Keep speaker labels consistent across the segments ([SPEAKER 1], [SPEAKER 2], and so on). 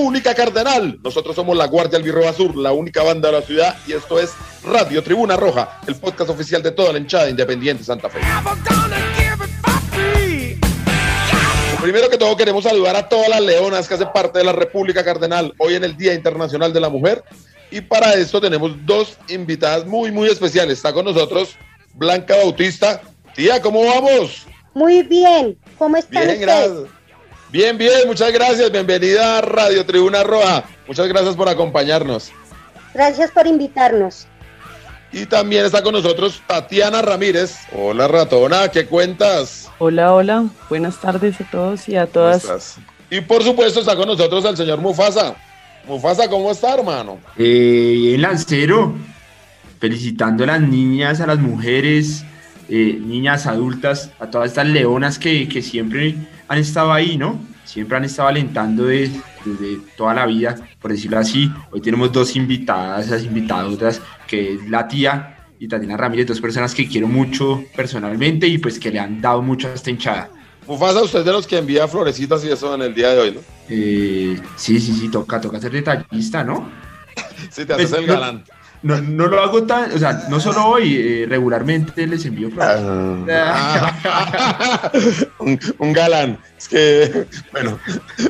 [SPEAKER 1] República Cardenal. Nosotros somos la Guardia Albirroja Sur, la única banda de la ciudad, y esto es Radio Tribuna Roja, el podcast oficial de toda la hinchada independiente Santa Fe. Primero que todo queremos saludar a todas las leonas que hacen parte de la República Cardenal hoy en el Día Internacional de la Mujer. Y para esto tenemos dos invitadas muy, muy especiales. Está con nosotros Blanca Bautista. Tía, ¿cómo vamos?
[SPEAKER 2] Muy bien, ¿cómo están
[SPEAKER 1] Bien,
[SPEAKER 2] ustedes?
[SPEAKER 1] gracias. Bien, bien, muchas gracias. Bienvenida a Radio Tribuna Roja. Muchas gracias por acompañarnos.
[SPEAKER 2] Gracias por invitarnos.
[SPEAKER 1] Y también está con nosotros Tatiana Ramírez. Hola, ratona, ¿qué cuentas?
[SPEAKER 3] Hola, hola, buenas tardes a todos y a
[SPEAKER 1] ¿Cómo
[SPEAKER 3] todas.
[SPEAKER 1] estás? Y por supuesto está con nosotros el señor Mufasa. Mufasa, ¿cómo está, hermano?
[SPEAKER 4] Eh, el lancero, felicitando a las niñas, a las mujeres, eh, niñas adultas, a todas estas leonas que, que siempre han estado ahí, ¿no? Siempre han estado alentando de- desde toda la vida, por decirlo así. Hoy tenemos dos invitadas, las invitadoras, que es la tía y Tatiana Ramírez, dos personas que quiero mucho personalmente y pues que le han dado mucho a esta hinchada.
[SPEAKER 1] Mufasa, usted es de los que envía florecitas y eso en el día de hoy, ¿no?
[SPEAKER 4] Eh, sí, sí, sí, toca, toca ser detallista, ¿no?
[SPEAKER 1] Sí, te haces
[SPEAKER 4] Pues,
[SPEAKER 1] el galán.
[SPEAKER 4] No, no lo hago tan, o sea, no solo hoy, eh, regularmente les envío flores.
[SPEAKER 1] Ah. un, un galán. Es que, bueno,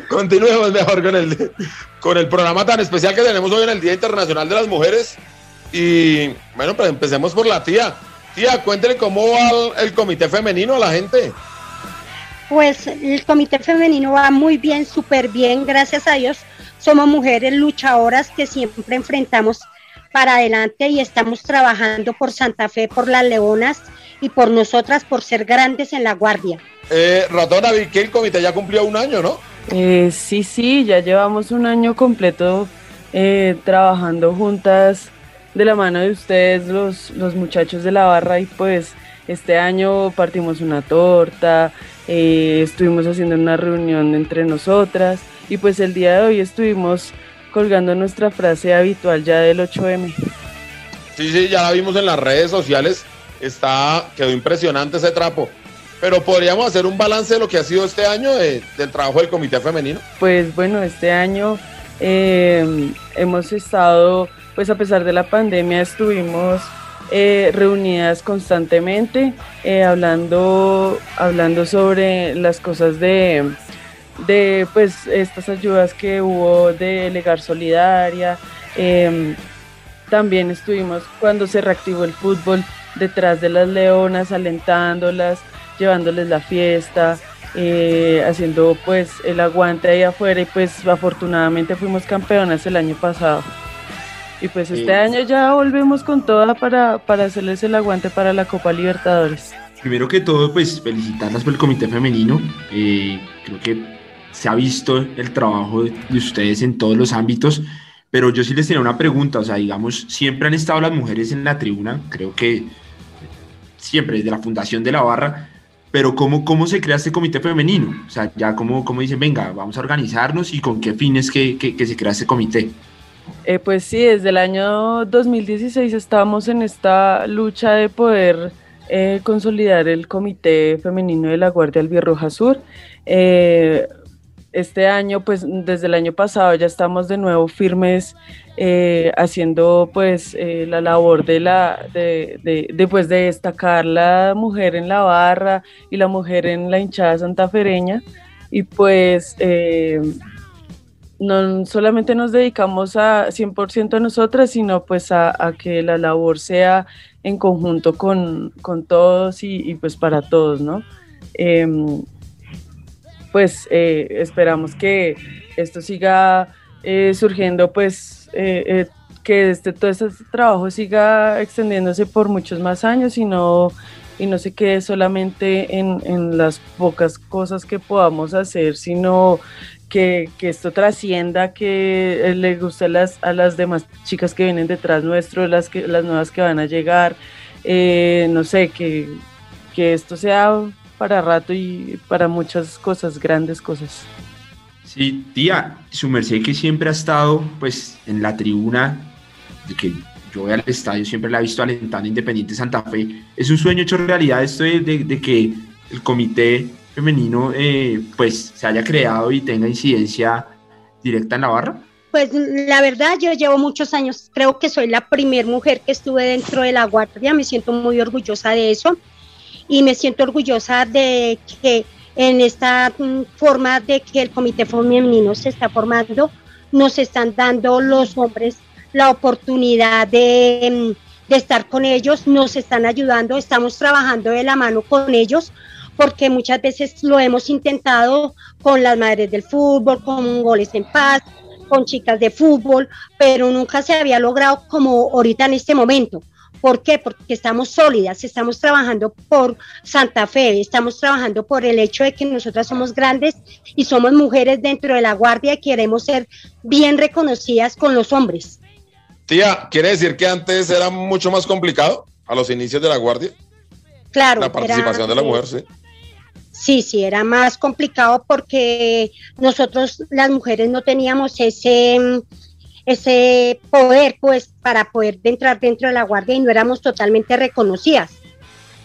[SPEAKER 1] continuemos mejor con el, con el programa tan especial que tenemos hoy en el Día Internacional de las Mujeres. Y bueno, pues empecemos por la tía. Tía, cuéntele cómo va el, el comité femenino a la gente.
[SPEAKER 2] Pues el comité femenino va muy bien, súper bien, gracias a Dios. Somos mujeres luchadoras que siempre enfrentamos para adelante y estamos trabajando por Santa Fe, por las leonas y por nosotras, por ser grandes en la guardia.
[SPEAKER 1] Eh, Ratona, vi que el comité ya cumplió un año, ¿no?
[SPEAKER 3] Eh, sí, sí, ya llevamos un año completo eh, trabajando juntas de la mano de ustedes, los, los muchachos de la barra, y pues este año partimos una torta, eh, estuvimos haciendo una reunión entre nosotras, y pues el día de hoy estuvimos colgando nuestra frase habitual ya del 8M.
[SPEAKER 1] Sí, sí, ya la vimos en las redes sociales. Está, quedó impresionante ese trapo. Pero podríamos hacer un balance de lo que ha sido este año de- del trabajo del comité femenino.
[SPEAKER 3] Pues bueno, este año eh, hemos estado, pues a pesar de la pandemia, estuvimos eh, reunidas constantemente, eh, hablando, hablando sobre las cosas de, de pues estas ayudas que hubo de Legar Solidaria. eh, también estuvimos cuando se reactivó el fútbol detrás de las leonas, alentándolas, llevándoles la fiesta, eh, haciendo pues el aguante ahí afuera y pues afortunadamente fuimos campeonas el año pasado. Y pues este
[SPEAKER 4] Eh.
[SPEAKER 3] año ya volvemos con toda para, para hacerles el aguante para la Copa Libertadores.
[SPEAKER 4] Primero que todo, pues felicitarlas por el comité femenino. Eh, creo que se ha visto el trabajo de de ustedes en todos los ámbitos, pero yo sí les tenía una pregunta, o sea, digamos, siempre han estado las mujeres en la tribuna, creo que siempre desde la fundación de la barra, pero ¿cómo, cómo se crea este comité femenino? O sea, ya como, como dicen, venga, vamos a organizarnos y con qué fines que, que, que se crea este comité.
[SPEAKER 3] Eh, pues sí, desde el año 2016 estamos en esta lucha de poder eh, consolidar el Comité Femenino de la Guardia Albirroja Sur. Eh, este año, pues desde el año pasado ya estamos de nuevo firmes eh, haciendo pues eh, la labor de la de, de, pues, de destacar la mujer en la barra y la mujer en la hinchada santafereña y pues eh, no solamente nos dedicamos a 100% a nosotras, sino pues a, que la labor sea en conjunto con, con todos y, y, pues para todos, ¿no? Eh, pues eh, esperamos que esto siga eh, surgiendo, pues eh, que este, todo este trabajo siga extendiéndose por muchos más años y no, y no se quede solamente en, en las pocas cosas que podamos hacer, sino que, esto trascienda, que eh, le guste a las, a las demás chicas que vienen detrás nuestro, las, que, las nuevas que van a llegar, eh, no sé, que, que esto sea para rato y para muchas cosas, grandes cosas.
[SPEAKER 4] Sí, tía, su merced que siempre ha estado pues en la tribuna, de que yo voy al estadio, siempre la he visto alentando Independiente Santa Fe. ¿Es un sueño hecho realidad esto de, de que el comité femenino eh, pues se haya creado y tenga incidencia directa en la barra?
[SPEAKER 2] Pues la verdad, yo llevo muchos años, creo que soy la primera mujer que estuve dentro de la guardia, me siento muy orgullosa de eso y me siento orgullosa de que en esta mm, forma de que el comité femenino se está formando, nos están dando los hombres la oportunidad de, mm, de estar con ellos, nos están ayudando, estamos trabajando de la mano con ellos porque muchas veces lo hemos intentado con las madres del fútbol, con goles en paz, con chicas de fútbol, pero nunca se había logrado como ahorita en este momento. ¿Por qué? Porque estamos sólidas, estamos trabajando por Santa Fe, estamos trabajando por el hecho de que nosotras somos grandes y somos mujeres dentro de la guardia y queremos ser bien reconocidas con los hombres.
[SPEAKER 1] Tía, ¿quiere decir que antes era mucho más complicado a los inicios de la guardia?
[SPEAKER 2] Claro.
[SPEAKER 1] La participación de la mujer, sí.
[SPEAKER 2] Sí, sí, era más complicado porque nosotros las mujeres no teníamos ese, ese poder pues para poder entrar dentro de la guardia y no éramos totalmente reconocidas.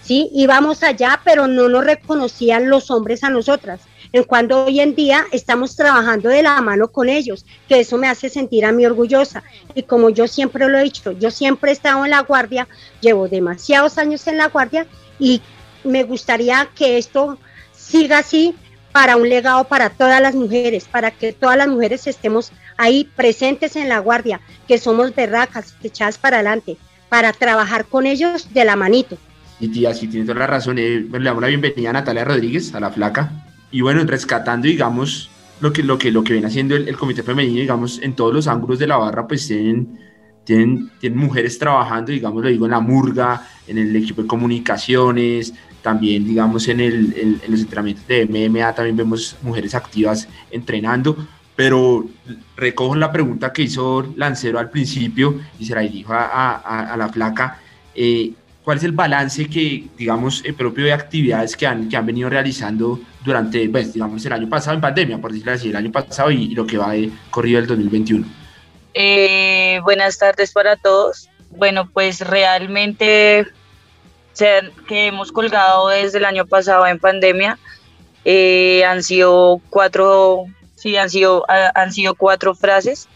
[SPEAKER 2] Sí, íbamos allá, pero no nos reconocían los hombres a nosotras. En cuando hoy en día estamos trabajando de la mano con ellos, que eso me hace sentir a mí orgullosa. Y como yo siempre lo he dicho, yo siempre he estado en la guardia, llevo demasiados años en la guardia y me gustaría que esto siga así para un legado para todas las mujeres, para que todas las mujeres estemos ahí presentes en la guardia, que somos berracas, echadas para adelante, para trabajar con ellos de la manito.
[SPEAKER 4] Y tía, si tiene toda la razón, eh, le damos la bienvenida a Natalia Rodríguez, a la flaca, y bueno, rescatando, digamos, lo que, lo que, lo que viene haciendo el, comité femenino, digamos, en todos los ángulos de la barra, pues tienen, tienen, tienen mujeres trabajando, digamos, lo digo, en la murga, en el equipo de comunicaciones, también, digamos, en, el, en, los entrenamientos de MMA también vemos mujeres activas entrenando, pero recojo la pregunta que hizo Lancero al principio y se la dirijo a, la flaca. Eh, ¿Cuál es el balance que, digamos, el propio de actividades que han, que han venido realizando durante, pues, digamos, el año pasado en pandemia, por decirlo así, el año pasado y, lo que va de corrido del 2021?
[SPEAKER 5] Eh, buenas tardes para todos. Bueno, pues realmente que hemos colgado desde el año pasado en pandemia. Eh, han sido cuatro, sí, han sido, han sido cuatro frases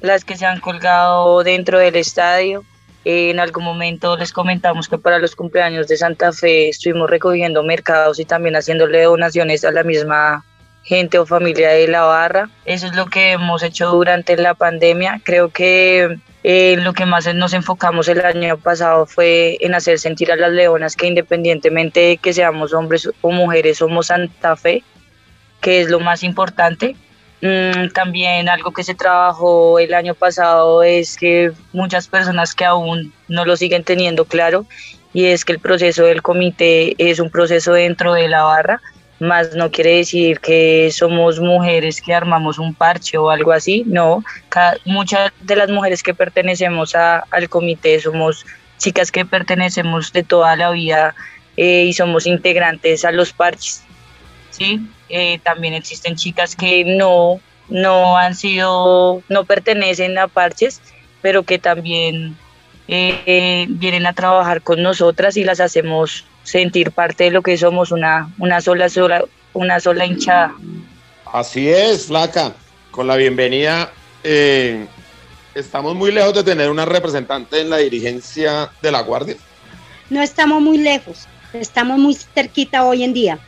[SPEAKER 5] las que se han colgado dentro del estadio. en algún momento les comentamos que para los cumpleaños de Santa Fe estuvimos recogiendo mercados y también haciéndole donaciones a la misma gente o familia de la barra. Eso es lo que hemos hecho durante la pandemia. Creo que eh, lo que más nos enfocamos el año pasado fue en hacer sentir a las leonas que independientemente de que seamos hombres o mujeres, somos Santa Fe, que es lo más importante. Mm, también algo que se trabajó el año pasado es que muchas personas que aún no lo siguen teniendo claro y es que el proceso del comité es un proceso dentro de la barra más no quiere decir que somos mujeres que armamos un parche o algo así, no, muchas de las mujeres que pertenecemos al comité somos chicas que pertenecemos de toda la vida eh, y somos integrantes a los parches, ¿sí? Eh, también existen chicas que no, no han sido, no pertenecen a parches, pero que también eh, vienen a trabajar con nosotras y las hacemos sentir parte de lo que somos, una, una sola, sola, una sola hinchada.
[SPEAKER 1] Así es, Flaca. Con la bienvenida, eh, estamos muy lejos de tener una representante en la dirigencia de la Guardia.
[SPEAKER 2] No estamos muy lejos, estamos muy cerquita hoy en día.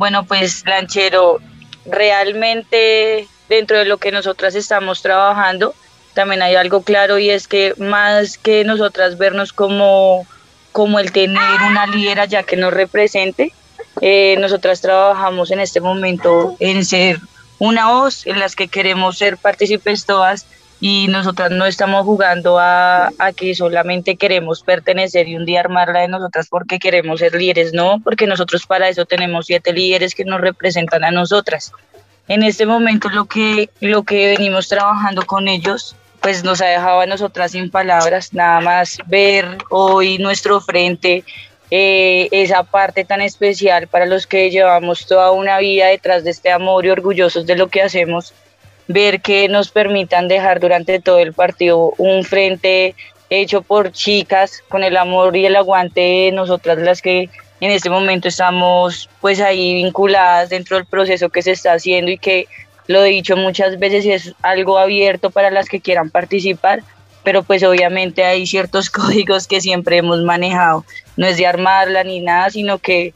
[SPEAKER 5] Bueno, pues Lanchero, realmente dentro de lo que nosotras estamos trabajando, también hay algo claro y es que más que nosotras vernos como como el tener una líder ya que nos represente. Eh, nosotras trabajamos en este momento en ser una voz en las que queremos ser partícipes todas y nosotras no estamos jugando a, a, que solamente queremos pertenecer y un día armarla de nosotras porque queremos ser líderes, no, porque nosotros para eso tenemos siete líderes que nos representan a nosotras. en este momento lo que, lo que venimos trabajando con ellos pues nos ha dejado a nosotras sin palabras, nada más ver hoy nuestro frente, eh, esa parte tan especial para los que llevamos toda una vida detrás de este amor y orgullosos de lo que hacemos, ver que nos permitan dejar durante todo el partido un frente hecho por chicas con el amor y el aguante de nosotras las que en este momento estamos pues ahí vinculadas dentro del proceso que se está haciendo y que lo he dicho muchas veces es algo abierto para las que quieran participar, pero pues obviamente hay ciertos códigos que siempre hemos manejado. No es de armarla ni nada, sino que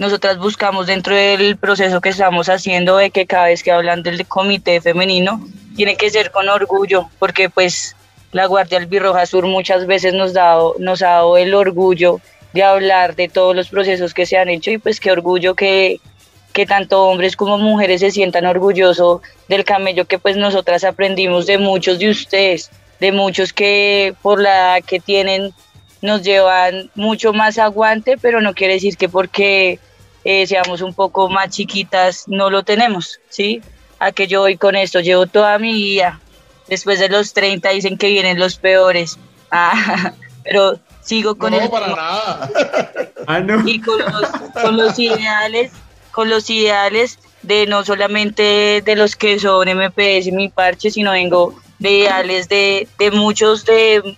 [SPEAKER 5] nosotras buscamos dentro del proceso que estamos haciendo de que cada vez que hablan del comité femenino, tiene que ser con orgullo, porque pues la Guardia Albirroja Sur muchas veces nos, dado, nos ha dado el orgullo de hablar de todos los procesos que se han hecho y pues qué orgullo que que tanto hombres como mujeres se sientan orgullosos del camello que pues nosotras aprendimos de muchos de ustedes, de muchos que por la edad que tienen nos llevan mucho más aguante, pero no quiere decir que porque eh, seamos un poco más chiquitas no lo tenemos, ¿sí? A que yo voy con esto, llevo toda mi vida, después de los 30 dicen que vienen los peores, ah, pero sigo con
[SPEAKER 1] no, para nada.
[SPEAKER 4] ah, no.
[SPEAKER 5] y con los, con los ideales con los ideales de no solamente de los que son MPS y mi parche, sino vengo de ideales de, de muchos de,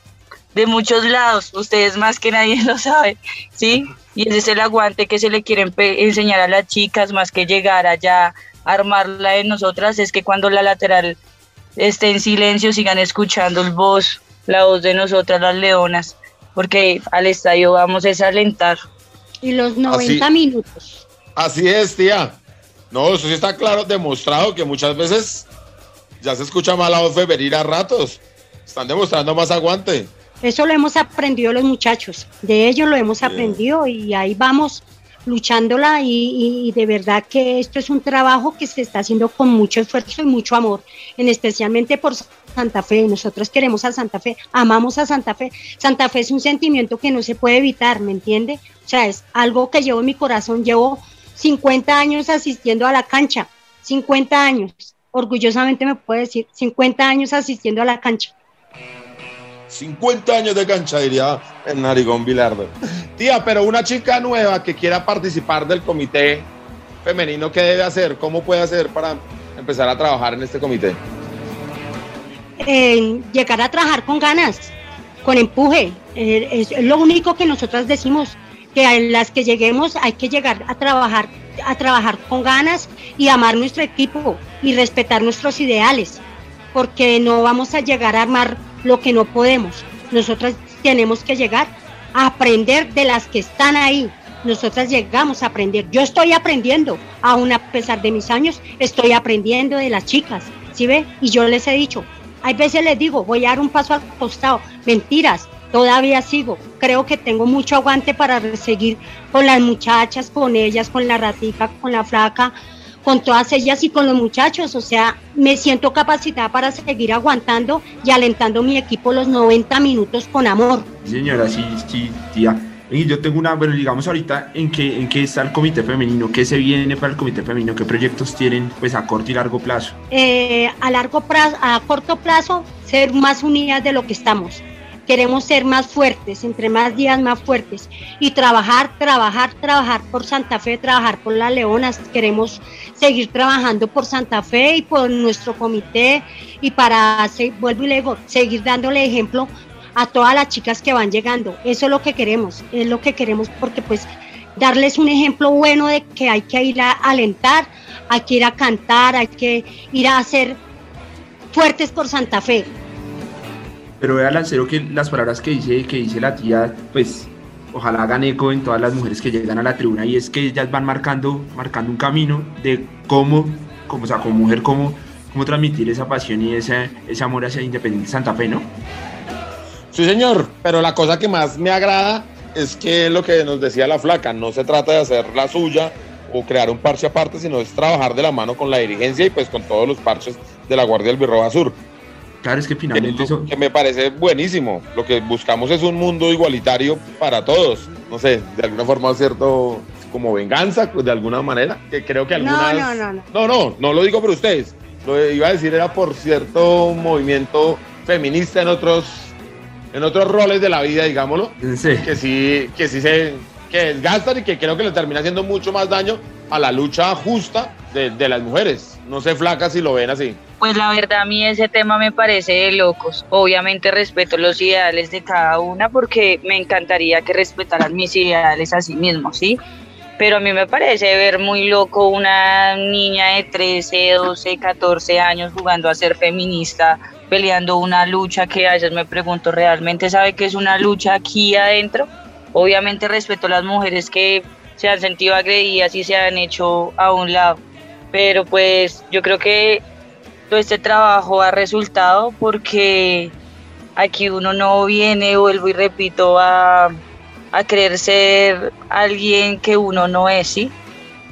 [SPEAKER 5] de muchos lados, ustedes más que nadie lo saben, ¿sí? Y ese es el aguante que se le quiere enseñar a las chicas, más que llegar allá a armarla de nosotras, es que cuando la lateral esté en silencio sigan escuchando el voz, la voz de nosotras las leonas, porque al estadio vamos a alentar.
[SPEAKER 2] Y los 90 minutos
[SPEAKER 1] Así es, tía. No, eso sí está claro, demostrado que muchas veces ya se escucha mal la voz femenina a ratos. Están demostrando más aguante.
[SPEAKER 2] Eso lo hemos aprendido los muchachos, de ellos lo hemos aprendido y ahí vamos luchándola y, de verdad que esto es un trabajo que se está haciendo con mucho esfuerzo y mucho amor, en especialmente por Santa Fe. Nosotros queremos a Santa Fe, amamos a Santa Fe. Santa Fe es un sentimiento que no se puede evitar, ¿me entiende? O sea, es algo que llevo en mi corazón, llevo 50 años asistiendo a la cancha, 50 años, orgullosamente me puede decir, 50 años asistiendo a la cancha.
[SPEAKER 1] 50 años de cancha, diría el narigón Bilardo. Tía, pero una chica nueva que quiera participar del comité femenino, ¿qué debe hacer? ¿Cómo puede hacer para empezar a trabajar en este comité?
[SPEAKER 2] llegar a trabajar con ganas, con empuje. Eh, es lo único que nosotras decimos que a las que lleguemos hay que llegar a trabajar, a trabajar con ganas y amar nuestro equipo y respetar nuestros ideales, porque no vamos a llegar a armar lo que no podemos. Nosotras tenemos que llegar a aprender de las que están ahí. Nosotras llegamos a aprender. Yo estoy aprendiendo, aún a pesar de mis años, estoy aprendiendo de las chicas, ¿sí ve? Y yo les he dicho, hay veces les digo, voy a dar un paso al costado. Mentiras, todavía sigo. Creo que tengo mucho aguante para seguir con las muchachas, con ellas, con la ratica, con la flaca, con todas ellas y con los muchachos. O sea, me siento capacitada para seguir aguantando y alentando mi equipo los 90 minutos con amor.
[SPEAKER 4] Señora, sí, sí, tía. Y yo tengo una, bueno, digamos ahorita, ¿en qué, ¿en qué está el comité femenino? ¿Qué se viene para el comité femenino? ¿Qué proyectos tienen pues a corto y largo plazo?
[SPEAKER 2] Eh, a largo plazo, a corto plazo, ser más unidas de lo que estamos queremos ser más fuertes, entre más días más fuertes y trabajar, trabajar, trabajar por Santa Fe, trabajar por las Leonas. Queremos seguir trabajando por Santa Fe y por nuestro comité y para, vuelvo y le digo, seguir dándole ejemplo a todas las chicas que van llegando. Eso es lo que queremos, es lo que queremos porque pues darles un ejemplo bueno de que hay que ir a alentar, hay que ir a cantar, hay que ir a ser fuertes por Santa Fe
[SPEAKER 4] pero vea Lancero que las palabras que dice, que dice la tía, pues ojalá hagan eco en todas las mujeres que llegan a la tribuna y es que ellas van marcando, marcando un camino de cómo, como, o sea, como mujer, cómo, cómo transmitir esa pasión y ese, ese amor hacia Independiente Santa Fe, ¿no?
[SPEAKER 1] Sí, señor, pero la cosa que más me agrada es que lo que nos decía la flaca, no se trata de hacer la suya o crear un parche aparte, sino es trabajar de la mano con la dirigencia y pues con todos los parches de la Guardia del Birroja Sur.
[SPEAKER 4] Claro, es que finalmente eso...
[SPEAKER 1] Que me parece buenísimo. Lo que buscamos es un mundo igualitario para todos. No sé, de alguna forma, cierto, como venganza, pues de alguna manera, que creo que algunas...
[SPEAKER 2] No, no, no, no.
[SPEAKER 1] No, no, no lo digo por ustedes. Lo que iba a decir era por cierto movimiento feminista en otros en otros roles de la vida, digámoslo,
[SPEAKER 4] Sí.
[SPEAKER 1] que sí que sí se que desgastan y que creo que le termina haciendo mucho más daño a la lucha justa de, de las mujeres. No sé, flacas si lo ven así.
[SPEAKER 5] Pues la verdad a mí ese tema me parece de locos. Obviamente respeto los ideales de cada una porque me encantaría que respetaran mis ideales a sí mismos, ¿sí? Pero a mí me parece ver muy loco una niña de 13, 12, 14 años jugando a ser feminista, peleando una lucha que a veces me pregunto, ¿realmente sabe que es una lucha aquí adentro? Obviamente respeto a las mujeres que se han sentido agredidas y se han hecho a un lado. Pero pues yo creo que todo este trabajo ha resultado porque aquí uno no viene, vuelvo y repito, a, a querer ser alguien que uno no es, ¿sí?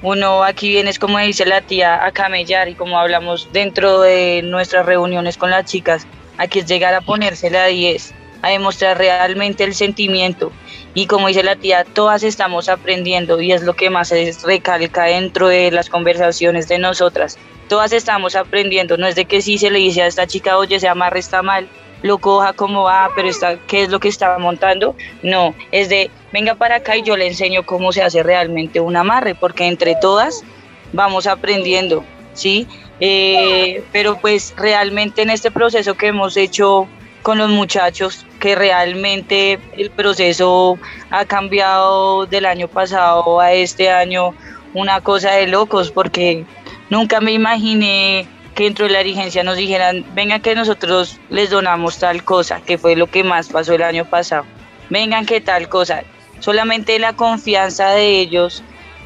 [SPEAKER 5] Uno aquí viene, es como dice la tía, a camellar y como hablamos dentro de nuestras reuniones con las chicas, aquí es llegar a ponerse la 10, a demostrar realmente el sentimiento. Y como dice la tía, todas estamos aprendiendo y es lo que más se recalca dentro de las conversaciones de nosotras. Todas estamos aprendiendo, no es de que si se le dice a esta chica, oye, se amarre, está mal, lo coja como va, pero está, ¿qué es lo que está montando? No, es de, venga para acá y yo le enseño cómo se hace realmente un amarre, porque entre todas vamos aprendiendo, ¿sí? Eh, pero pues realmente en este proceso que hemos hecho con los muchachos, que realmente el proceso ha cambiado del año pasado a este año, una cosa de locos, porque nunca me imaginé que dentro de la dirigencia nos dijeran, vengan que nosotros les donamos tal cosa, que fue lo que más pasó el año pasado. Vengan que tal cosa. Solamente la confianza de ellos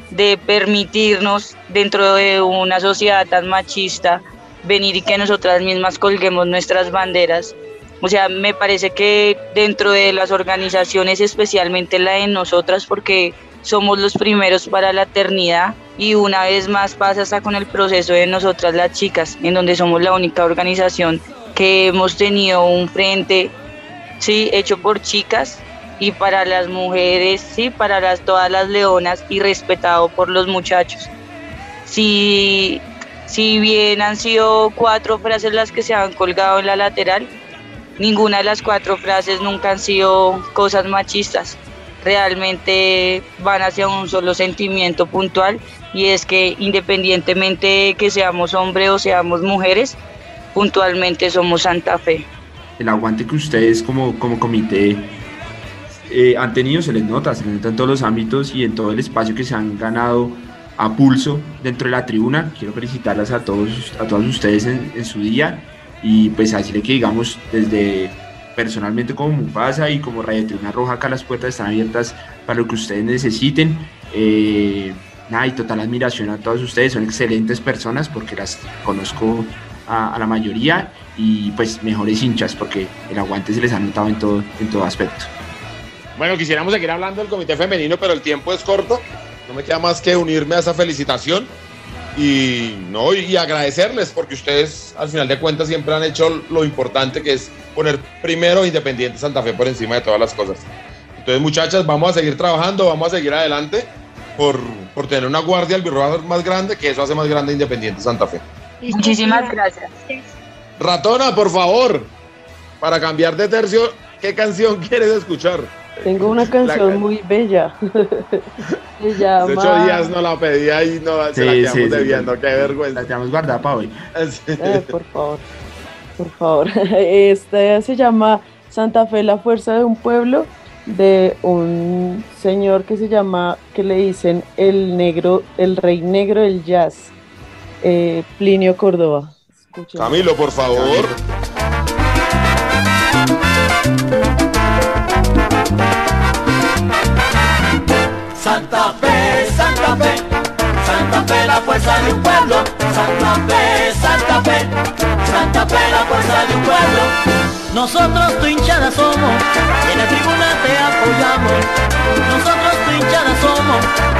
[SPEAKER 5] de permitirnos dentro de una sociedad tan machista venir y que nosotras mismas colguemos nuestras banderas. O sea, me parece que dentro de las organizaciones, especialmente la de nosotras, porque somos los primeros para la eternidad y una vez más pasa hasta con el proceso de nosotras las chicas, en donde somos la única organización que hemos tenido un frente, sí, hecho por chicas y para las mujeres, sí, para las, todas las leonas y respetado por los muchachos. Si, si bien han sido cuatro frases las que se han colgado en la lateral, ninguna de las cuatro frases nunca han sido cosas machistas. Realmente van hacia un solo sentimiento puntual y es que independientemente de que seamos hombres o seamos mujeres, puntualmente somos Santa Fe.
[SPEAKER 4] El aguante que ustedes como, como comité eh, han tenido se les nota, se les nota en todos los ámbitos y en todo el espacio que se han ganado a pulso dentro de la tribuna. Quiero felicitarlas a todos, a todos ustedes en, en su día y pues decirle que digamos desde personalmente como Mufasa y como Radio Tribuna Roja acá las puertas están abiertas para lo que ustedes necesiten. Eh, nada, y total admiración a todos ustedes, son excelentes personas porque las conozco a, la mayoría y pues mejores hinchas porque el aguante se les ha notado en todo, en todo aspecto.
[SPEAKER 1] Bueno, quisiéramos seguir hablando del comité femenino, pero el tiempo es corto. No me queda más que unirme a esa felicitación y, no, y agradecerles porque ustedes al final de cuentas siempre han hecho lo importante que es poner primero Independiente Santa Fe por encima de todas las cosas. Entonces muchachas, vamos a seguir trabajando, vamos a seguir adelante por, por tener una guardia albirroja más grande, que eso hace más grande Independiente Santa Fe.
[SPEAKER 5] Muchísimas gracias.
[SPEAKER 1] Ratona, por favor, para cambiar de tercio, ¿qué canción quieres escuchar?
[SPEAKER 3] Tengo una canción la... muy bella. Se llama...
[SPEAKER 1] Hace ocho días no la pedía y no se sí, la quedamos sí, debiendo. Sí, Qué vergüenza.
[SPEAKER 4] La tenemos guardada para hoy.
[SPEAKER 3] Eh, por favor, por favor. Esta se llama Santa Fe, la fuerza de un pueblo, de un señor que se llama, que le dicen el negro, el rey negro del jazz, eh, Plinio Córdoba.
[SPEAKER 1] Escuchen. Camilo, por favor.
[SPEAKER 6] Nosotros tu hinchada somos, en la tribuna te apoyamos. Nosotros tu hinchada somos,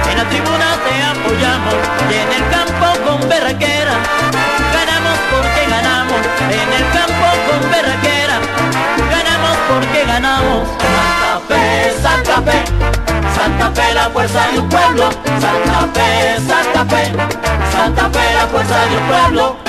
[SPEAKER 6] en la tribuna te apoyamos. Y en el campo con berraquera, ganamos porque ganamos. En el campo con berraquera, ganamos porque ganamos. Santa Fe, Santa Fe, Santa Fe, la fuerza de un pueblo. Santa Fe, Santa Fe, Santa Fe, la fuerza de un pueblo.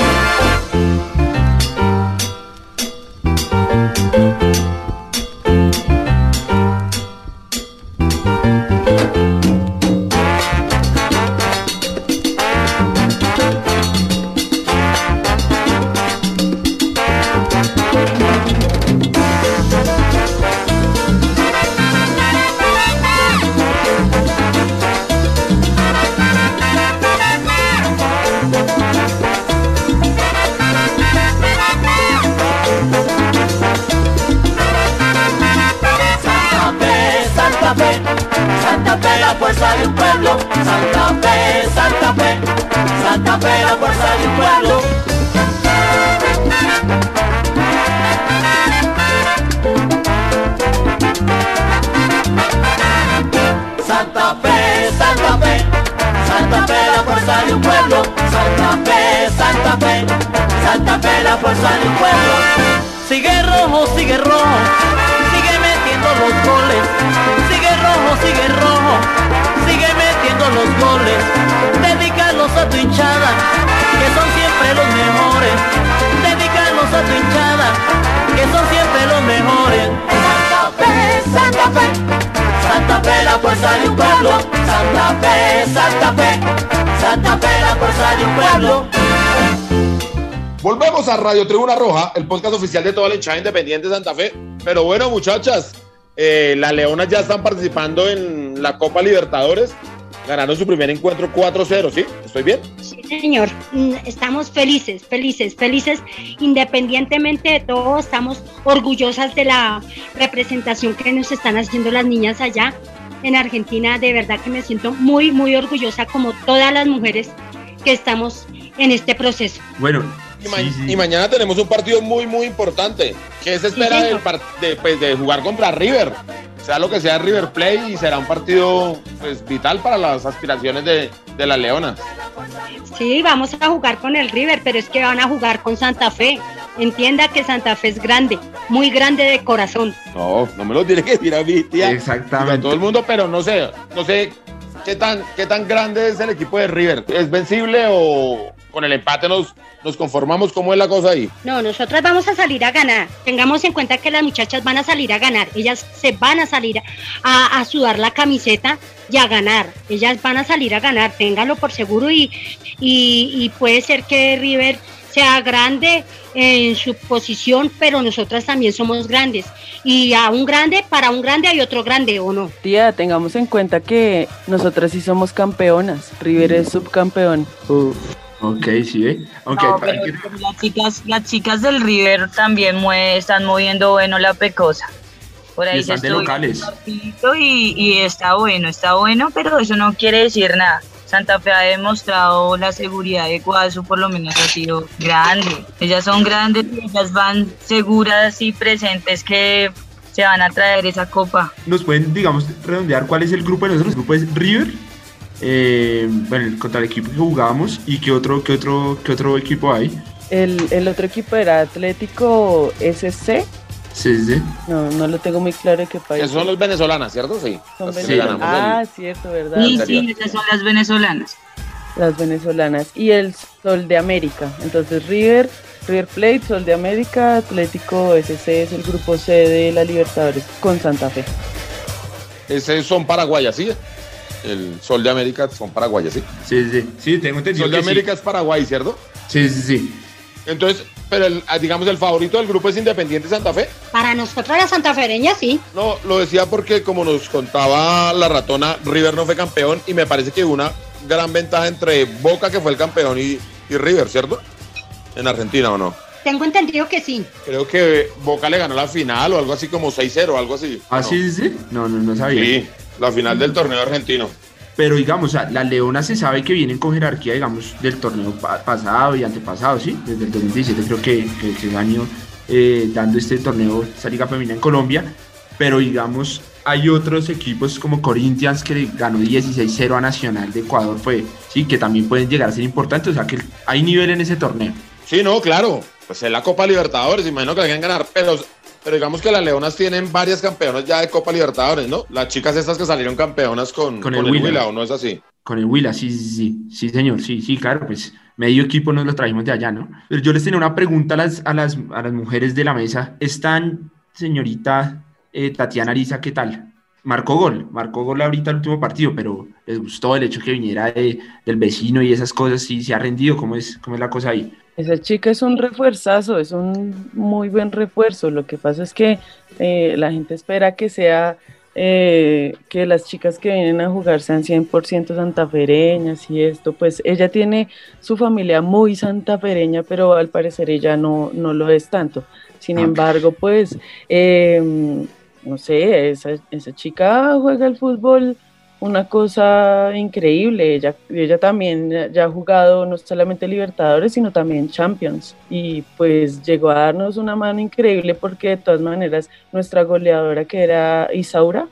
[SPEAKER 6] Fuerza de un pueblo. Sigue rojo, sigue rojo, sigue metiendo los goles. Sigue rojo, sigue rojo, sigue metiendo los goles. Dedícalos a tu hinchada, que son siempre los mejores. Dedícalos a tu hinchada, que son siempre los mejores. Santa Fe, Santa Fe, Santa Fe, la fuerza de un pueblo. Santa Fe, Santa Fe, Santa Fe, la fuerza de un pueblo.
[SPEAKER 1] Volvemos a Radio Tribuna Roja, el podcast oficial de toda la hinchada independiente de Santa Fe. Pero bueno, muchachas, eh, las Leonas ya están participando en la Copa Libertadores. Ganaron su primer encuentro 4-0, ¿sí? ¿Estoy bien?
[SPEAKER 2] Sí, señor. Mm, Estamos felices, felices, felices. Independientemente de todo, estamos orgullosas de la representación que nos están haciendo las niñas allá en Argentina. De verdad que me siento muy, muy orgullosa como todas las mujeres que estamos en este proceso.
[SPEAKER 4] Bueno,
[SPEAKER 1] Y, ma-
[SPEAKER 4] sí, sí.
[SPEAKER 1] y mañana tenemos un partido muy, muy importante. ¿Qué se espera del de, pues, de jugar contra River? Sea lo que sea River Play y será un partido pues, vital para las aspiraciones de, de las Leonas.
[SPEAKER 2] Sí, vamos a jugar con el River, pero es que van a jugar con Santa Fe. Entienda que Santa Fe es grande, muy grande de corazón.
[SPEAKER 1] No, no me lo tiene que decir a mí, tía.
[SPEAKER 4] Exactamente.
[SPEAKER 1] A todo el mundo, pero no sé, no sé qué tan, qué tan grande es el equipo de River. ¿Es vencible o con el empate nos, nos conformamos? ¿Cómo es la cosa ahí?
[SPEAKER 2] No, nosotras vamos a salir a ganar. Tengamos en cuenta que las muchachas van a salir a ganar. Ellas se van a salir a, a sudar la camiseta y a ganar. Ellas van a salir a ganar, ténganlo por seguro y, y, y puede ser que River sea grande en su posición, pero nosotras también somos grandes. Y a un grande, para un grande hay otro grande, ¿o no?
[SPEAKER 3] Tía, tengamos en cuenta que nosotras sí somos campeonas. River es subcampeón.
[SPEAKER 4] Ok, sí, ¿ve? Aunque
[SPEAKER 5] No, pero
[SPEAKER 4] que-
[SPEAKER 5] las chicas, las chicas del River también mue- están moviendo bueno la pecosa. Por ahí
[SPEAKER 4] Y
[SPEAKER 5] se
[SPEAKER 4] están de locales.
[SPEAKER 5] Y, y está bueno, está bueno, pero eso no quiere decir nada. Santa Fe ha demostrado la seguridad de Guaso, por lo menos ha sido grande. Ellas son grandes y ellas van seguras y presentes que se van a traer esa copa.
[SPEAKER 4] nos pueden, digamos, redondear cuál es el grupo de nosotros. El grupo es River, eh, bueno, contra el equipo que jugábamos y qué otro, qué otro, qué otro equipo hay.
[SPEAKER 3] El, el otro equipo era Atlético SC.
[SPEAKER 4] Sí, sí.
[SPEAKER 3] No, no lo tengo muy claro de qué país.
[SPEAKER 1] Esos son los venezolanas, ¿cierto? Sí.
[SPEAKER 3] Son
[SPEAKER 1] que
[SPEAKER 3] venezolanas.
[SPEAKER 1] el-
[SPEAKER 3] Ah, cierto, ¿verdad?
[SPEAKER 5] Y
[SPEAKER 1] serio?
[SPEAKER 5] sí, esas son las venezolanas.
[SPEAKER 3] Las venezolanas. Y el Sol de América. Entonces River, River Plate, Sol de América, Atlético SC es el grupo C de la Libertadores con Santa Fe.
[SPEAKER 1] Ese son paraguayas, ¿sí? El Sol de América son paraguayas, ¿sí?
[SPEAKER 4] Sí, sí. Sí, tengo
[SPEAKER 1] El
[SPEAKER 4] entendido.
[SPEAKER 1] Sol de
[SPEAKER 4] que sí.
[SPEAKER 1] América es Paraguay, ¿cierto?
[SPEAKER 4] Sí, sí, sí.
[SPEAKER 1] Entonces, pero el- ah, digamos el favorito del grupo es Independiente Santa Fe.
[SPEAKER 2] Para nosotras las santafereñas, sí.
[SPEAKER 1] No, lo decía porque como nos contaba la ratona, River no fue campeón y me parece que hubo una gran ventaja entre Boca, que fue el campeón, y, y River, ¿cierto? En Argentina, ¿o no?
[SPEAKER 2] Tengo entendido que sí.
[SPEAKER 1] Creo que Boca le ganó la final o algo así como 6-0, algo así.
[SPEAKER 4] Ah, sí, sí. No, no, no sabía.
[SPEAKER 1] Sí, la final del torneo argentino.
[SPEAKER 4] Pero digamos, o sea, las Leonas se sabe que vienen con jerarquía, digamos, del torneo pa- pasado y antepasado, ¿sí? Desde el 2017 creo que, que, que se han ido eh, dando este torneo, esta liga femenina en Colombia. Pero digamos, hay otros equipos como Corinthians que ganó 16-0 a Nacional de Ecuador, pues, sí, que también pueden llegar a ser importantes. O sea, que hay nivel en ese torneo.
[SPEAKER 1] Sí, no, claro. Pues es la Copa Libertadores, imagino que quieren ganar. Pero pero digamos que las Leonas tienen varias campeonas ya de Copa Libertadores, ¿no? Las chicas estas que salieron campeonas con,
[SPEAKER 4] Con el Huila.
[SPEAKER 1] ¿o no es así?
[SPEAKER 4] Con el Huila, sí, sí, sí, sí, señor, sí, sí, claro, pues medio equipo nos lo trajimos de allá, ¿no? Pero yo les tenía una pregunta a las, a las, a las mujeres de la mesa. ¿Están, señorita eh, Tatiana Ariza, qué tal? Marcó gol, marcó gol ahorita el último partido, pero les gustó el hecho que viniera de- del vecino y esas cosas, sí, se ha rendido, ¿cómo es, cómo es la cosa ahí?
[SPEAKER 3] Esa chica es un refuerzazo, es un muy buen refuerzo. Lo que pasa es que eh, la gente espera que sea, eh, que las chicas que vienen a jugar sean 100% santafereñas y esto, pues ella tiene su familia muy santafereña, pero al parecer ella no, no lo es tanto. Sin
[SPEAKER 4] Ok.
[SPEAKER 3] embargo, pues, eh, no sé, esa, esa chica juega el fútbol una cosa increíble. Ella, ella también ya- ha jugado no solamente Libertadores, sino también Champions. Y pues llegó a darnos una mano increíble porque de todas maneras nuestra goleadora que era Isaura,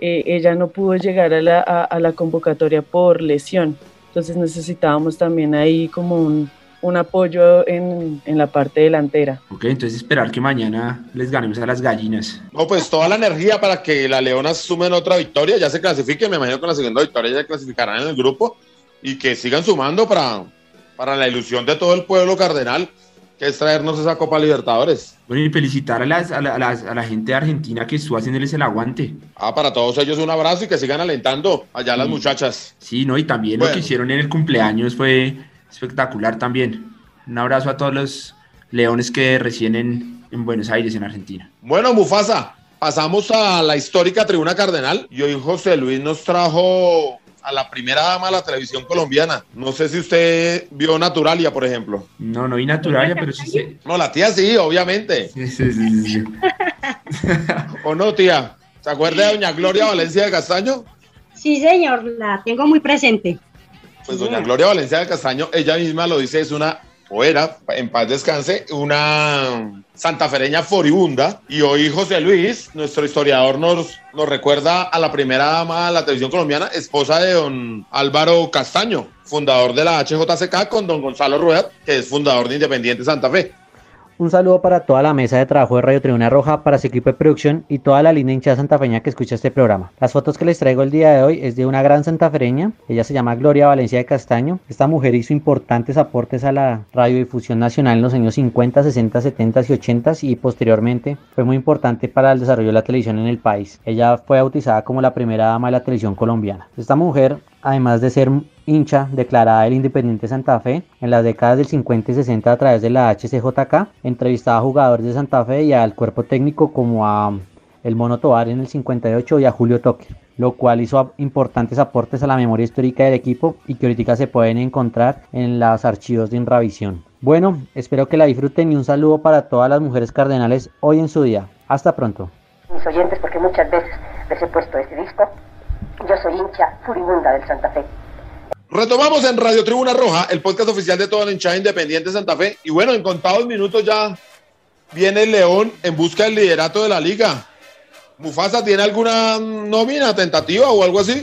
[SPEAKER 3] eh, ella no pudo llegar a la, a- a la convocatoria por lesión. Entonces necesitábamos también ahí como un, un apoyo en, en la parte delantera.
[SPEAKER 4] Ok, entonces esperar que mañana les ganemos a las gallinas.
[SPEAKER 1] No, pues toda la energía para que las Leonas sumen otra victoria, ya se clasifiquen, me imagino que con la segunda victoria ya se clasificarán en el grupo y que sigan sumando para, para la ilusión de todo el pueblo cardenal, que es traernos esa Copa Libertadores.
[SPEAKER 4] Bueno, y felicitar a, las, a, la, a las- a la gente de Argentina que estuvo haciéndoles el aguante.
[SPEAKER 1] Ah, para todos ellos un abrazo y que sigan alentando allá las
[SPEAKER 4] Sí.
[SPEAKER 1] muchachas.
[SPEAKER 4] Sí, ¿no? Y también lo que hicieron en el cumpleaños fue espectacular también. Un abrazo a todos los leones que residen en, en Buenos Aires, en Argentina.
[SPEAKER 1] Bueno, Mufasa, pasamos a la histórica tribuna cardenal y hoy José Luis nos trajo a la primera dama de la televisión colombiana. No sé si usted vio Naturalia, por ejemplo.
[SPEAKER 4] No, no vi Naturalia, pero sí sé.
[SPEAKER 1] No, la tía sí, obviamente.
[SPEAKER 4] Sí, sí, sí, sí.
[SPEAKER 1] ¿O no, tía? ¿Se acuerda de doña Gloria Valencia de Castaño?
[SPEAKER 2] Sí, señor, la tengo muy presente.
[SPEAKER 1] Pues doña Gloria Valencia de Castaño, ella misma lo dice, es una, o era, en paz descanse, una santafereña foribunda. Y hoy José Luis, nuestro historiador, nos, nos recuerda a la primera dama de la televisión colombiana, esposa de don Álvaro Castaño, fundador de la HJCK, con don Gonzalo Rueda, que es fundador de Independiente Santa Fe.
[SPEAKER 7] Un saludo para toda la mesa de trabajo de Radio Tribuna Roja, para su equipo de producción y toda la linda hinchada santafeña que escucha este programa. Las fotos que les traigo el día de hoy es de una gran santafereña, ella se llama Gloria Valencia de Castaño. Esta mujer hizo importantes aportes a la radiodifusión nacional en los años 50, 60, 70 y 80 y posteriormente fue muy importante para el desarrollo de la televisión en el país. Ella fue bautizada como la primera dama de la televisión colombiana. Esta mujer además de ser hincha declarada del Independiente Santa Fe, en las décadas del 50 y 60 a través de la HCJK, entrevistaba a jugadores de Santa Fe y al cuerpo técnico como a el Mono Tobar en el 58 y a Julio Toque, lo cual hizo importantes aportes a la memoria histórica del equipo y que ahorita se pueden encontrar en los archivos de Inravisión. Bueno, espero que la disfruten y un saludo para todas las mujeres cardenales hoy en su día. Hasta pronto.
[SPEAKER 8] mis oyentes porque muchas veces les he puesto este disco. Yo soy hincha furibunda del Santa Fe.
[SPEAKER 1] Retomamos en Radio Tribuna Roja, el podcast oficial de toda la hinchada independiente de Santa Fe. Y bueno, en contados minutos ya viene el León en busca del liderato de la liga. Mufasa, ¿tiene alguna nómina tentativa o algo así?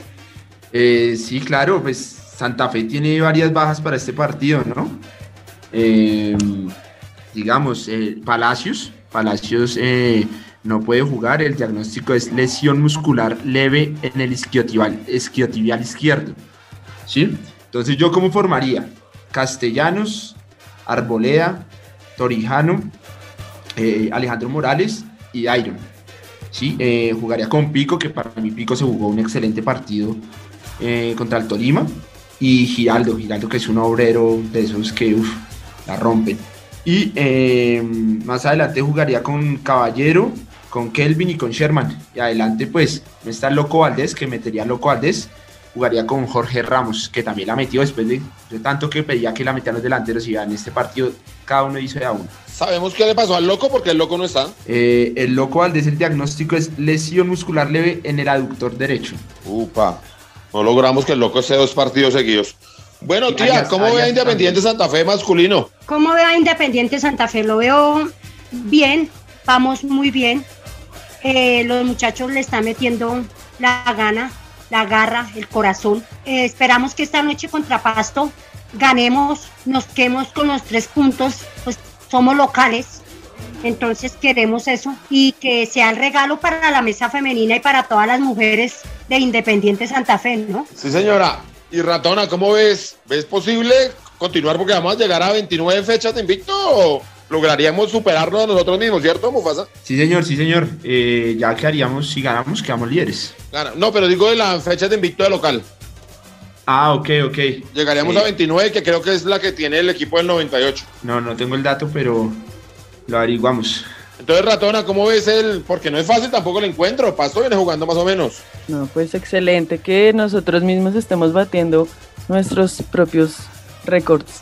[SPEAKER 4] Eh, sí, claro, pues Santa Fe tiene varias bajas para este partido, ¿no? Eh, digamos, eh, Palacios, Palacios eh, no puede jugar, el diagnóstico es lesión muscular leve en el isquiotibial, isquiotibial izquierdo, ¿sí? Entonces, ¿yo cómo formaría? Castellanos, Arboleda, Torijano, eh, Alejandro Morales y Iron. Sí, eh, jugaría con Pico, que para mí Pico se jugó un excelente partido eh, contra el Tolima. Y Giraldo, Giraldo que es un obrero de esos que la rompen. Y más adelante jugaría con Caballero, con Kelvin y con Sherman. Y adelante pues no está Loco Valdés, que metería Loco Valdés. Jugaría con Jorge Ramos, que también la metió después de, de tanto que pedía que la metieran los delanteros. Y ya en este partido cada uno hizo de a uno.
[SPEAKER 1] Sabemos qué le pasó al loco porque el loco no está.
[SPEAKER 4] Eh, el Loco Valdés, el diagnóstico es lesión muscular leve en el aductor derecho.
[SPEAKER 1] Upa, no logramos que el loco esté dos partidos seguidos. Bueno, tía, ¿cómo ve a Independiente Santa Fe masculino?
[SPEAKER 2] ¿Cómo ve a Independiente Santa Fe? Lo veo bien, vamos muy bien. Eh, los muchachos le están metiendo la gana, la garra, el corazón. Eh, esperamos que esta noche contra Pasto ganemos, nos quedemos con los tres puntos, pues somos locales Entonces queremos eso y que sea el regalo para la mesa femenina y para todas las mujeres de Independiente Santa Fe, ¿no?
[SPEAKER 1] Sí, señora. Y Ratona, ¿cómo ves? ¿Ves posible continuar porque vamos a llegar a 29 fechas de invicto lograríamos superarnos a nosotros mismos, ¿cierto, Mufasa?
[SPEAKER 4] Sí, señor, sí, señor. Eh, ya que haríamos, si ganamos, quedamos líderes.
[SPEAKER 1] No, pero digo de las fechas de invicto de local.
[SPEAKER 4] Ah, ok, ok.
[SPEAKER 1] Llegaríamos
[SPEAKER 4] Eh,
[SPEAKER 1] a 29, que creo que es la que tiene el equipo del 98.
[SPEAKER 4] No, no tengo el dato, pero lo averiguamos.
[SPEAKER 1] Entonces, Ratona, ¿cómo ves el...? Porque no es fácil tampoco el encuentro. Pasto viene jugando más o menos.
[SPEAKER 3] No, pues excelente que nosotros mismos estemos batiendo nuestros propios récords.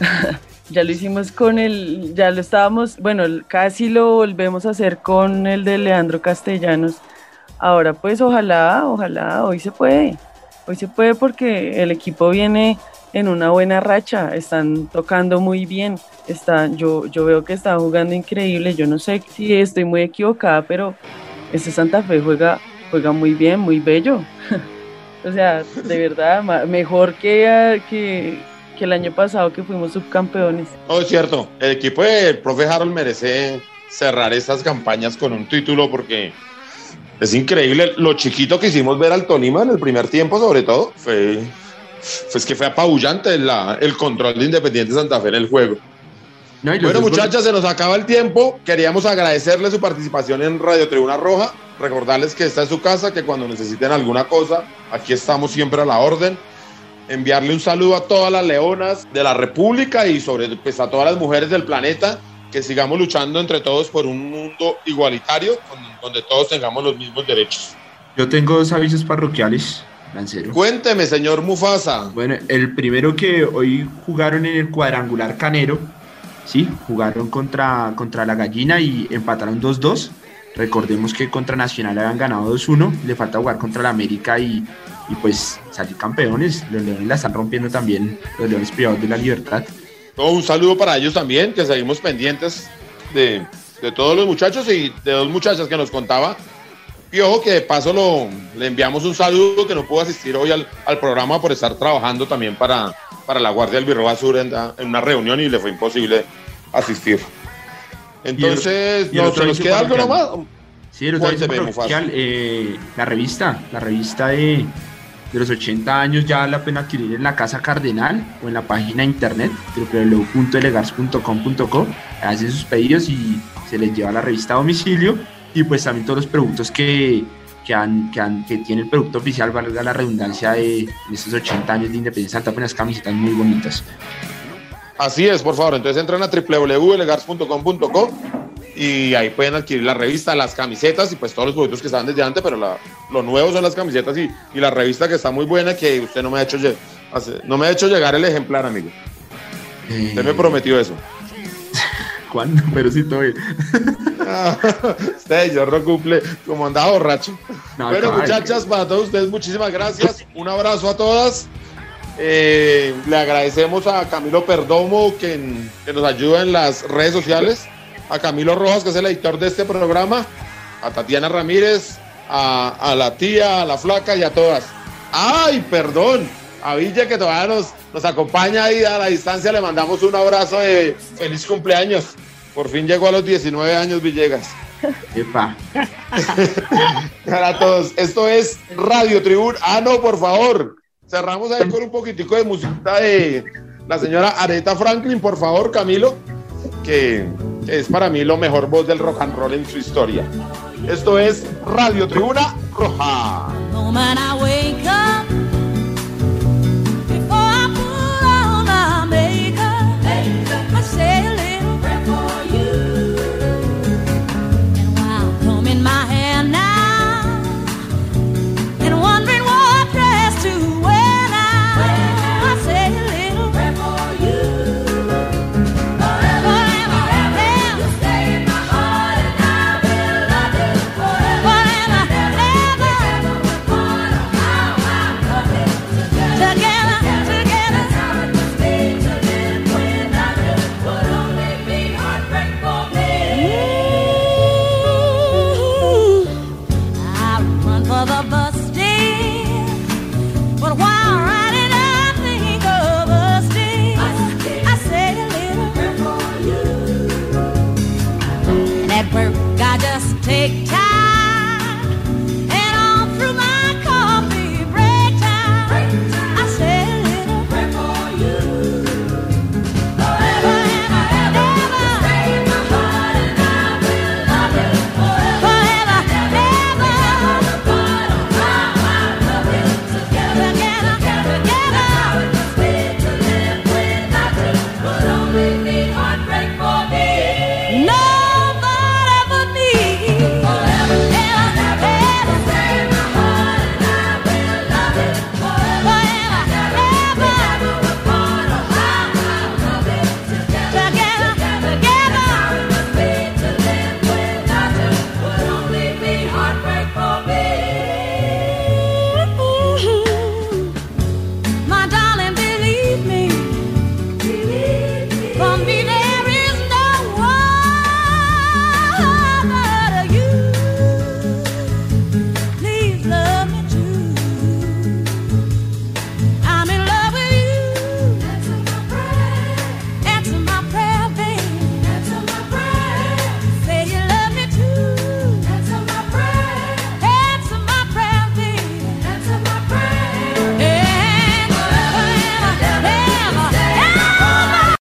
[SPEAKER 3] ya lo hicimos con el, ya lo estábamos, bueno, casi lo volvemos a hacer con el de Leandro Castellanos. Ahora pues ojalá, ojalá, hoy se puede. Hoy se puede porque el equipo viene en una buena racha, están tocando muy bien, están, yo, yo veo que están jugando increíble, yo no sé si estoy muy equivocada, pero este Santa Fe juega, juega muy bien, muy bello. o sea, de verdad, mejor que, que, que el año pasado que fuimos subcampeones.
[SPEAKER 1] No, es cierto. El equipo del profe Harold merece cerrar estas campañas con un título porque es increíble lo chiquito que hicimos ver al Tolima en el primer tiempo, sobre todo. Fue, pues que fue apabullante la- el control de Independiente Santa Fe en el juego.
[SPEAKER 4] No,
[SPEAKER 1] Bueno, muchachas, se nos acaba el tiempo. Queríamos agradecerle su participación en Radio Tribuna Roja. Recordarles que esta es su casa, que cuando necesiten alguna cosa, aquí estamos siempre a la orden. Enviarle un saludo a todas las leonas de la República y sobre pues, a todas las mujeres del planeta. Que sigamos luchando entre todos por un mundo igualitario, donde todos tengamos los mismos derechos.
[SPEAKER 4] Yo tengo dos avisos parroquiales, Lancero.
[SPEAKER 1] Cuénteme, señor Mufasa.
[SPEAKER 4] Bueno, el primero que hoy jugaron en el cuadrangular canero, sí, jugaron contra, contra la gallina y empataron 2-2. Recordemos que contra Nacional habían ganado 2-1, le falta jugar contra la América y, y pues salir campeones. Los Leones la están rompiendo también, los Leones privados de la libertad.
[SPEAKER 1] No, un saludo para ellos también, que seguimos pendientes de, de todos los muchachos y de dos muchachas que nos contaba. Piojo, que de paso lo, le enviamos un saludo que no pudo asistir hoy al, al programa por estar trabajando también para, para la Guardia del Birroba Sur en, en una reunión y le fue imposible asistir. Entonces,
[SPEAKER 4] el
[SPEAKER 1] no, ¿se nos queda algo nomás?
[SPEAKER 4] Sí, el otro
[SPEAKER 1] Cuénteme,
[SPEAKER 4] eh, la revista, la revista de, de los 80 años ya la pena adquirir en la Casa Cardenal o en la página internet www.elegars.com.co. Hacen sus pedidos y se les lleva la revista a domicilio y pues también todos los productos que, que, han, que, han- que tiene el producto oficial, valga la redundancia, de, de estos 80 años de independencia Santa Fe, unas camisetas muy bonitas.
[SPEAKER 1] Así es, por favor. Entonces entran a www.elegars.com.co y ahí pueden adquirir la revista, las camisetas y pues todos los productos que estaban desde antes, pero la- lo nuevo son las camisetas y, y la revista que está muy buena que usted no me ha hecho, no me ha hecho llegar el ejemplar, amigo. Usted me prometió eso.
[SPEAKER 4] ¿Cuándo? Pero sí, bien.
[SPEAKER 1] Usted, yo no cumple como andaba borracho.
[SPEAKER 4] No,
[SPEAKER 1] bueno,
[SPEAKER 4] caray.
[SPEAKER 1] muchachas, para todos ustedes, muchísimas gracias. Un abrazo a todas. Eh, le agradecemos a Camilo Perdomo que, que nos ayuda en las redes sociales, a Camilo Rojas, que es el editor de este programa, a Tatiana Ramírez, a, a la tía, a la flaca y a todas. ¡Ay, perdón! A Villa que todavía nos, nos acompaña ahí a la distancia, le mandamos un abrazo de feliz cumpleaños. Por fin llegó a los 19 años Villegas.
[SPEAKER 4] Epa.
[SPEAKER 1] Para todos, esto es Radio Tribuna. Ah, no, por favor. Cerramos ahí con un poquitico de música de la señora Aretha Franklin, por favor, Camilo, que, que es para mí lo mejor voz del rock and roll en su historia. Esto es Radio Tribuna Roja.